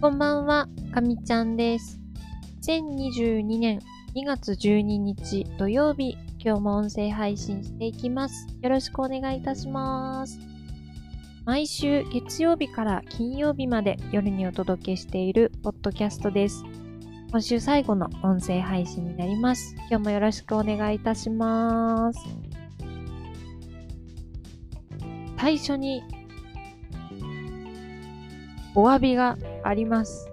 こんばんは、かみちゃんです。2022年2月12日土曜日、今日も音声配信していきます。よろしくお願いいたします。毎週月曜日から金曜日まで夜にお届けしているポッドキャストです。今週最後の音声配信になります。今日もよろしくお願いいたします。最初にお詫びがあります。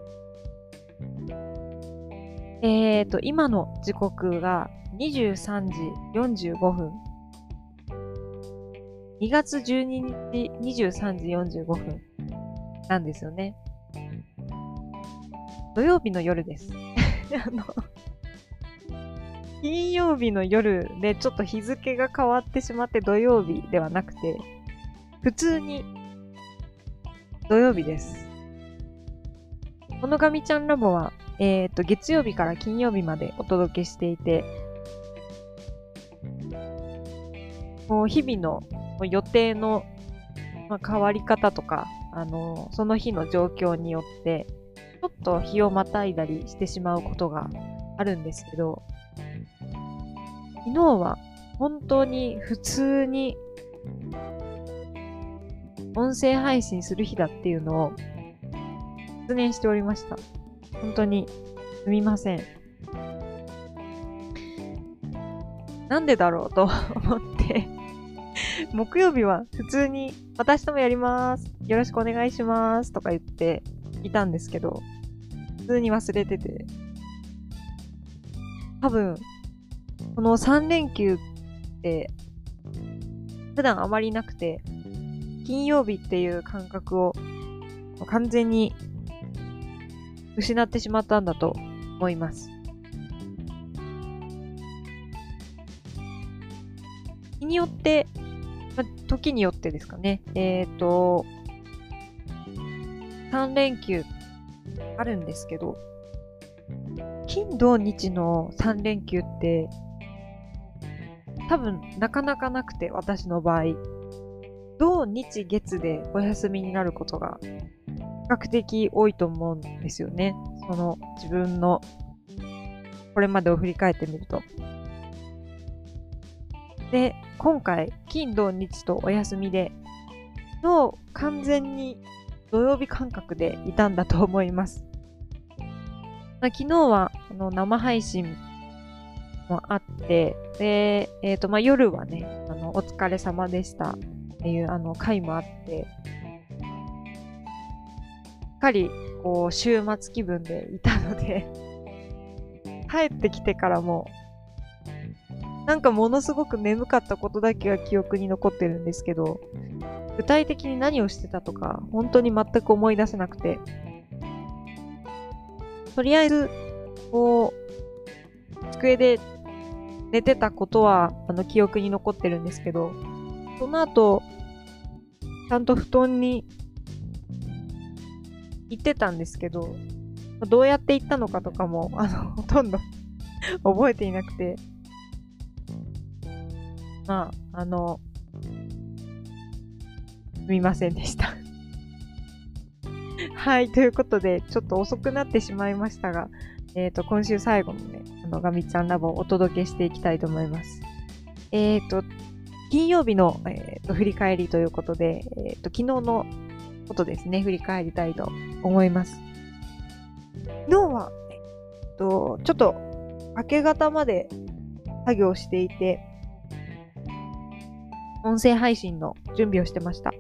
えーと、今の時刻が23時45分。2月12日23時45分なんですよね。土曜日の夜です。あの、金曜日の夜でちょっと日付が変わってしまって土曜日ではなくて、普通に土曜日です。このガミちゃんラボは、えっ、と、月曜日から金曜日までお届けしていて、こう日々の予定の、まあ、変わり方とか、あの、その日の状況によって、ちょっと日をまたいだりしてしまうことがあるんですけど、昨日は本当に普通に音声配信する日だっていうのを失念しておりました。本当にすみません。なんでだろうと 思って、木曜日は普通に私ともやります。よろしくお願いします。とか言っていたんですけど、普通に忘れてて。多分、この3連休って、普段あまりなくて、金曜日っていう感覚を完全に失ってしまったんだと思います。日によって、ま、時によってですかね。えっ、と、3連休あるんですけど、金土日の3連休って、多分なかなかなくて、私の場合。土日月でお休みになることが較的多いと思うんですよね。その自分のこれまでを振り返ってみると。で、今回、金土日とお休みで、の完全に土曜日感覚でいたんだと思います。まあ、昨日はあの生配信もあって、で、えっ、と、まあ、夜はね、あの、お疲れ様でしたっていうあの回もあって、かりこう週末気分でいたので 帰ってきてからもなんかものすごく眠かったことだけが記憶に残ってるんですけど具体的に何をしてたとか本当に全く思い出せなくてとりあえずこう机で寝てたことはあの記憶に残ってるんですけどその後ちゃんと布団に行ってたんですけど、どうやって行ったのかとかも、あの、ほとんど 覚えていなくて、まあ、あの、すみませんでした。はい、ということで、ちょっと遅くなってしまいましたが、えっ、と、今週最後のね、あの、ガミちゃんラボをお届けしていきたいと思います。えっ、と、金曜日の、えー、と振り返りということで、えー、と昨日のことですね、振り返りたいと思います。昨日は、えー、とちょっと明け方まで作業していて、音声配信の準備をしてました。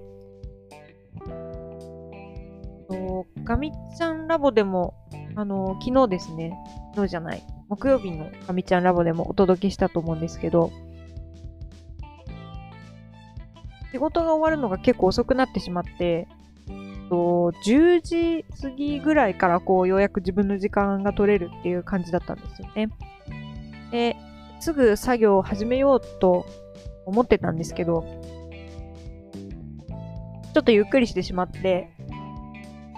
ガミちゃんラボでも、あの、昨日ですね、昨日じゃない、木曜日のガミちゃんラボでもお届けしたと思うんですけど、仕事が終わるのが結構遅くなってしまって、と10時過ぎぐらいからこうようやく自分の時間が取れるっていう感じだったんですよね。で、すぐ作業を始めようと思ってたんですけど、ちょっとゆっくりしてしまって、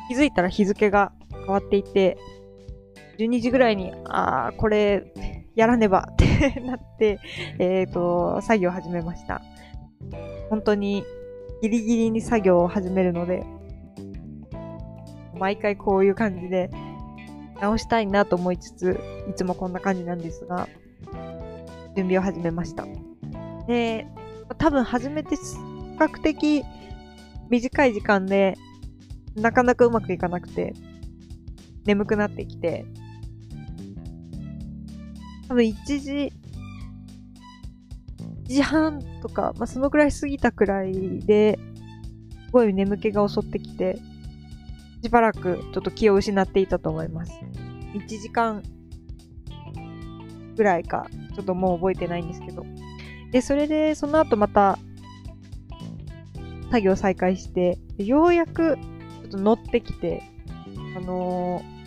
気づいたら日付が変わっていて、12時ぐらいに、ああ、これ、やらねばって なって、えっ、と、作業を始めました。本当にギリギリに作業を始めるので、毎回こういう感じで直したいなと思いつつ、いつもこんな感じなんですが、準備を始めました。で、多分始めて比較的短い時間で、なかなかうまくいかなくて、眠くなってきて、多分1時、1時半とか、まあ、そのくらい過ぎたくらいで、すごい眠気が襲ってきて、しばらくちょっと気を失っていたと思います。1時間ぐらいか、ちょっともう覚えてないんですけど。で、それで、その後また、作業再開して、ようやく、ちょっと乗ってきて、あのー、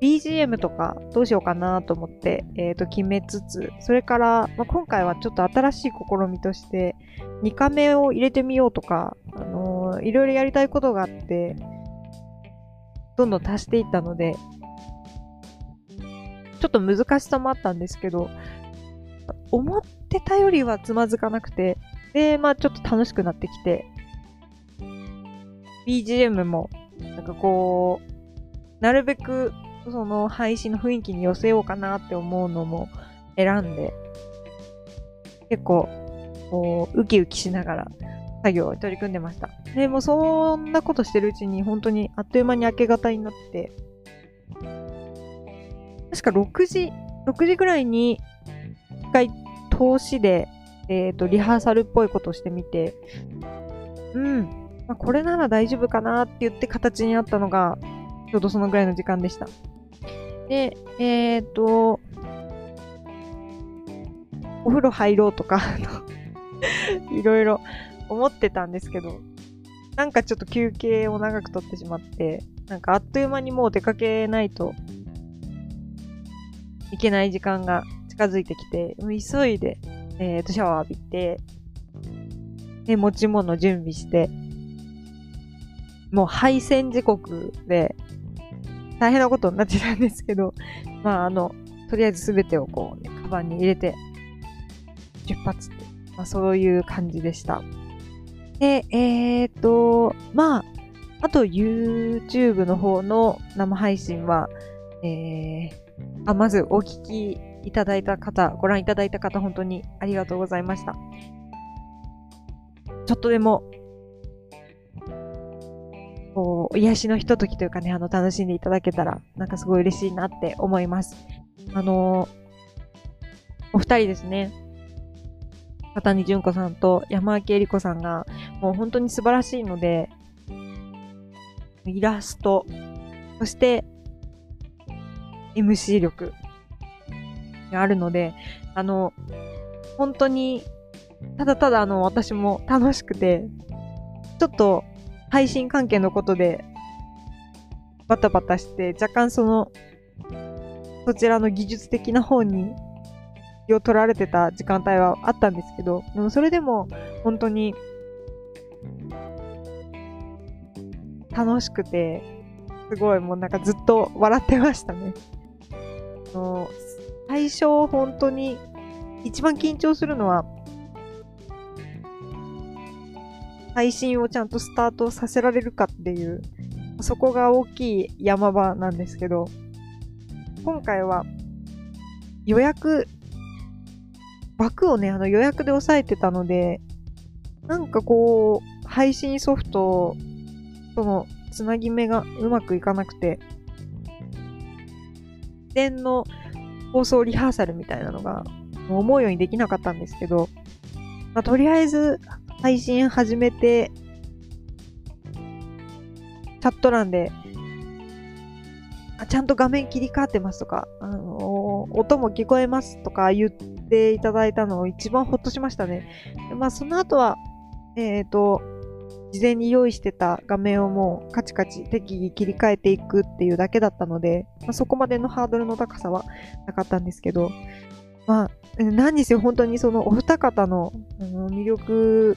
BGM とかどうしようかなと思って、えっ、ー、と、決めつつ、それから、まあ、今回はちょっと新しい試みとして、2カメを入れてみようとか、あいろいろやりたいことがあって、どんどん足していったので、ちょっと難しさもあったんですけど、思ってたよりはつまずかなくて、で、まあちょっと楽しくなってきて、BGM も、なんかこう、なるべくその配信の雰囲気に寄せようかなって思うのも選んで、結構、こう、ウキウキしながら作業を取り組んでました。で、もそんなことしてるうちに本当にあっという間に明け方になって、確か6時、6時ぐらいに一回通しで、えっ、ー、と、リハーサルっぽいことをしてみて、うん、まあ、これなら大丈夫かなって言って形になったのが、ちょうどそのぐらいの時間でした。で、えっ、ー、と、お風呂入ろうとかいろいろ思ってたんですけど、なんかちょっと休憩を長くとってしまって、なんかあっという間にもう出かけないといけない時間が近づいてきて、急いで、えっ、ー、と、シャワー浴びて、で、持ち物準備して、もう配線時刻で、大変なことになってたんですけど、まあ、あの、とりあえずすべてをこうね、カバンに入れて、出発って、まあ、そういう感じでした。で、えっ、と、まあ、あと YouTube の方の生配信は、えー、あ、まずお聞きいただいた方、ご覧いただいた方、本当にありがとうございました。ちょっとでも、こう、癒しのひとときというかね、あの、楽しんでいただけたら、なんかすごい嬉しいなって思います。あのお二人ですね。片谷純子さんと山明恵里子さんが、もう本当に素晴らしいので、イラスト、そして MC 力があるので、あの、本当に、ただただあの、私も楽しくて、ちょっと配信関係のことで、バタバタして、若干その、そちらの技術的な方にを取られてた時間帯はあったんですけど、でもそれでも本当に楽しくて、すごいもうなんかずっと笑ってましたね。の最初本当に一番緊張するのは配信をちゃんとスタートさせられるかっていうそこが大きい山場なんですけど今回は予約枠をねあの予約で押さえてたのでなんかこう配信ソフトとのつなぎ目がうまくいかなくて事前の放送リハーサルみたいなのが思うようにできなかったんですけど、まあ、とりあえず配信始めて、チャット欄で、あちゃんと画面切り替わってますとか、あのー、音も聞こえますとか言っていただいたのを一番ほっとしましたね。まあ、その後は、えっ、ー、と、事前に用意してた画面をもうカチカチ適宜切り替えていくっていうだけだったので、まあ、そこまでのハードルの高さはなかったんですけど、まあ、何にせよ本当にそのお二方の魅力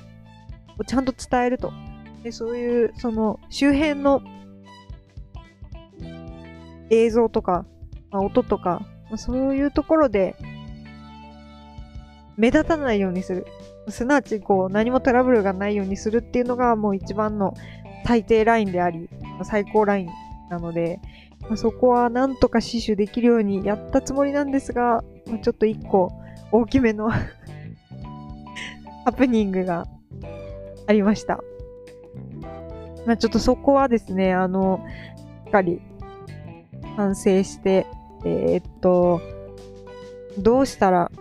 をちゃんと伝えると。でそういうその周辺の映像とか、まあ、音とか、まあ、そういうところで目立たないようにする。すなわち、こう、何もトラブルがないようにするっていうのがもう一番の最低ラインであり、最高ラインなので、まあ、そこはなんとか死守できるようにやったつもりなんですが、まあ、ちょっと一個大きめのハプニングがありました。まあ、ちょっとそこはですね、あの、しっかり反省して、えー、っと、どうしたら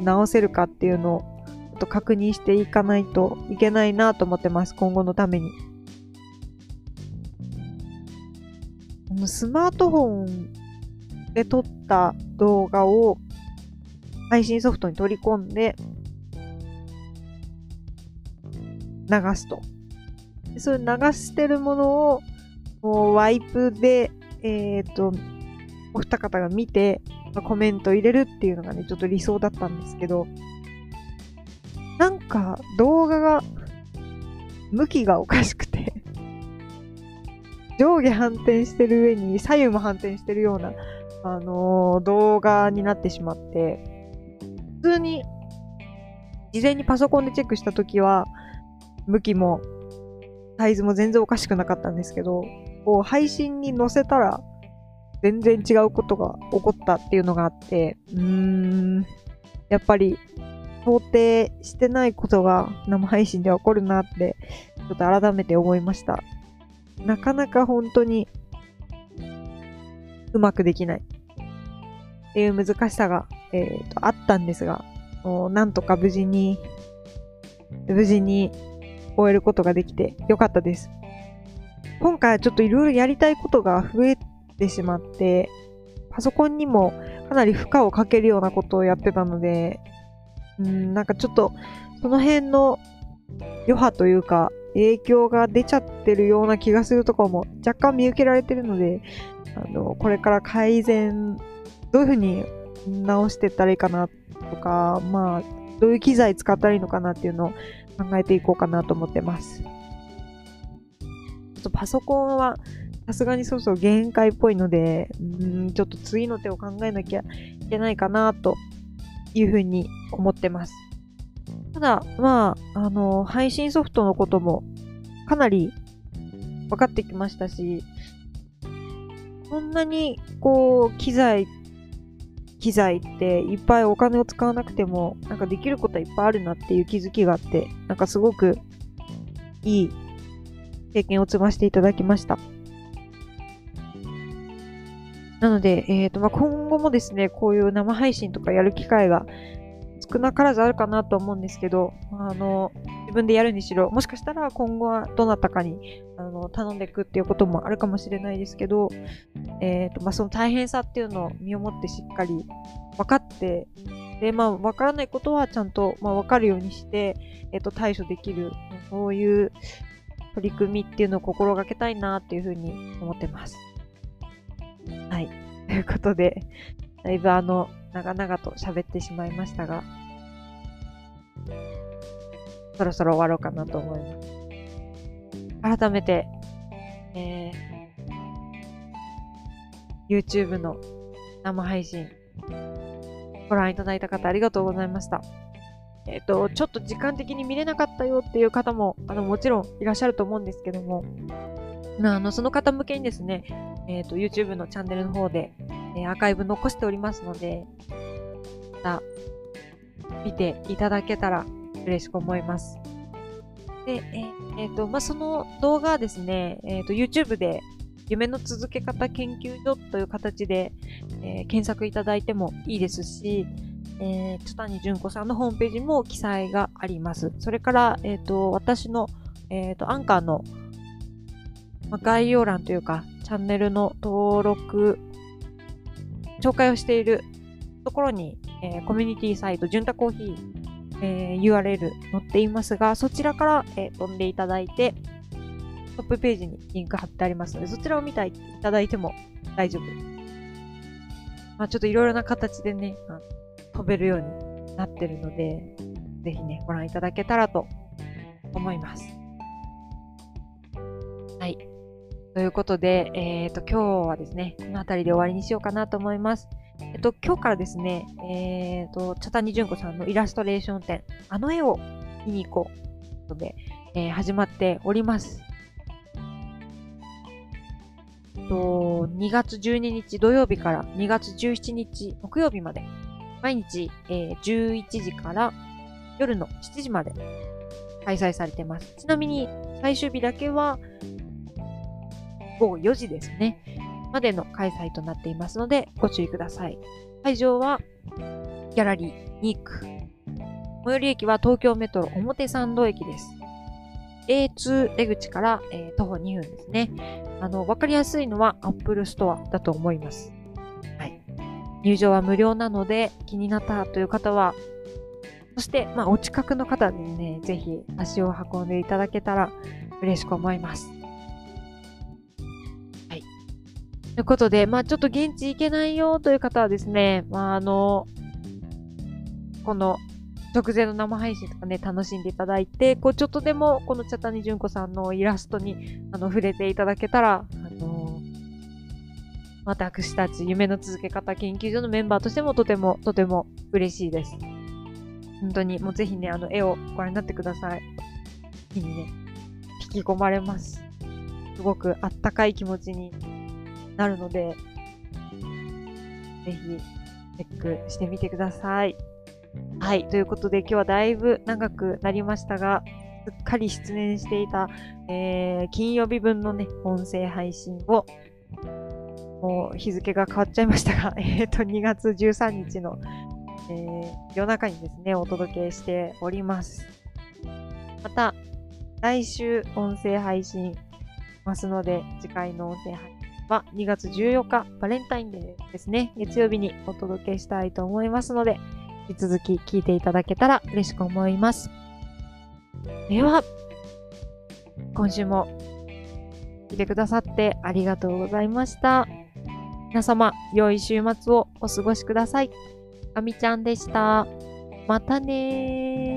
直せるかっていうのをと確認していかないといけないなと思ってます、今後のために。スマートフォンで撮った動画を配信ソフトに取り込んで流すと。そういう流してるものをもうワイプで、えっ、ー、と、お二方が見て、コメント入れるっていうのがね、ちょっと理想だったんですけど、なんか動画が向きがおかしくて上下反転してる上に左右も反転してるような、あのー、動画になってしまって、普通に事前にパソコンでチェックしたときは、向きもサイズも全然おかしくなかったんですけど、こう配信に載せたら全然違うことが起こったっていうのがあって、うーん、やっぱり想定してないことが生配信で起こるなって、ちょっと改めて思いました。なかなか本当にうまくできないっていう難しさが、えーと、あったんですが、なんとか無事に、無事に終えることができてよかったです。今回はちょっといろいろやりたいことが増えてしまって、パソコンにもかなり負荷をかけるようなことをやってたので、うん、なんかちょっとその辺の余波というか影響が出ちゃってるような気がするとこも若干見受けられてるので、あの、これから改善、どういうふうに直していったらいいかなとか、まあ、どういう機材使ったらいいのかなっていうのを考えていこうかなと思ってます。ちょっとパソコンはさすがにそうそう限界っぽいので、うんちょっと次の手を考えなきゃいけないかなというふうに思ってます。ただ、まあ、あの、配信ソフトのこともかなり分かってきましたし、そんなに、こう、機材、機材っていっぱいお金を使わなくても、なんかできることはいっぱいあるなっていう気づきがあって、なんかすごくいい経験を積ませていただきました。なので、えっ、ー、と、まあ、今後もですね、こういう生配信とかやる機会が少なからずあるかなと思うんですけど、あの、自分でやるにしろ、もしかしたら今後はどなたかにあの頼んでいくっていうこともあるかもしれないですけど、えっ、ー、と、まあ、その大変さっていうのを身をもってしっかり分かって、で、まあ、分からないことはちゃんと、まあ、分かるようにして、えっ、ー、と、対処できる、そういう取り組みっていうのを心がけたいなっていうふうに思ってます。はい。ということで、だいぶあの、長々と喋ってしまいましたが、そろそろ終わろうかなと思います。改めて、えー、YouTube の生配信、ご覧いただいた方ありがとうございました。えっ、ー、と、ちょっと時間的に見れなかったよっていう方も、あの、もちろんいらっしゃると思うんですけども、あの、その方向けにですね、えっ、ー、と、YouTube のチャンネルの方で、えー、アーカイブ残しておりますので、また、見ていただけたら嬉しく思います。で、えっ、えー、と、まあ、その動画はですね、えっ、と、YouTube で夢の続け方研究所という形で、え検索いただいてもいいですし、えー、津谷純子さんのホームページも記載があります。それから、えっ、と、私の、えっ、と、アンカーのま、概要欄というか、チャンネルの登録、紹介をしているところに、えー、コミュニティサイト、ジュンタコーヒー、えー、URL 載っていますが、そちらから、えー、飛んでいただいて、トップページにリンク貼ってありますので、そちらを見ていただいても大丈夫。まあ、ちょっといろいろな形でね、飛べるようになってるので、ぜひね、ご覧いただけたらと思います。ということで、えっ、ー、と、今日はですね、この辺りで終わりにしようかなと思います。えっと、今日からですね、えっ、ー、と、茶谷純子さんのイラストレーション展、あの絵を見に行こう。ということで、えー、始まっております。と2月12日土曜日から2月17日木曜日まで、毎日、えー、11時から夜の7時まで開催されてます。ちなみに最終日だけは午後4時ですね。までの開催となっていますのでご注意ください。会場はギャラリーニーク。最寄り駅は東京メトロ表参道駅です。A2 出口から、えー、徒歩2分ですね。あの、わかりやすいのは Apple Store だと思います。はい。入場は無料なので気になったという方は、そして、まあ、お近くの方にね、ぜひ足を運んでいただけたら嬉しく思います。ということで、まあ、ちょっと現地行けないよという方はですね、まあ、あの、この直前の生配信とかね、楽しんでいただいて、こう、ちょっとでも、この茶谷純子さんのイラストに、あの、触れていただけたら、あの、私たち、夢の続け方研究所のメンバーとしても、とても、とても嬉しいです。本当に、もうぜひね、あの、絵をご覧になってください。日にね、引き込まれます。すごくあったかい気持ちになるので、ぜひ、チェックしてみてください。はい。ということで、今日はだいぶ長くなりましたが、すっかり出演していた、えー、金曜日分のね、音声配信を、もう日付が変わっちゃいましたが、えっ、ー、と、2月13日の、えー、夜中にですね、お届けしております。また、来週音声配信ますので、次回の音声配信は2月14日、バレンタインデーですね、月曜日にお届けしたいと思いますので、引き続き聞いていただけたら嬉しく思います。では、今週も聞いてくださってありがとうございました。皆様、良い週末をお過ごしください。あみちゃんでした。またねー。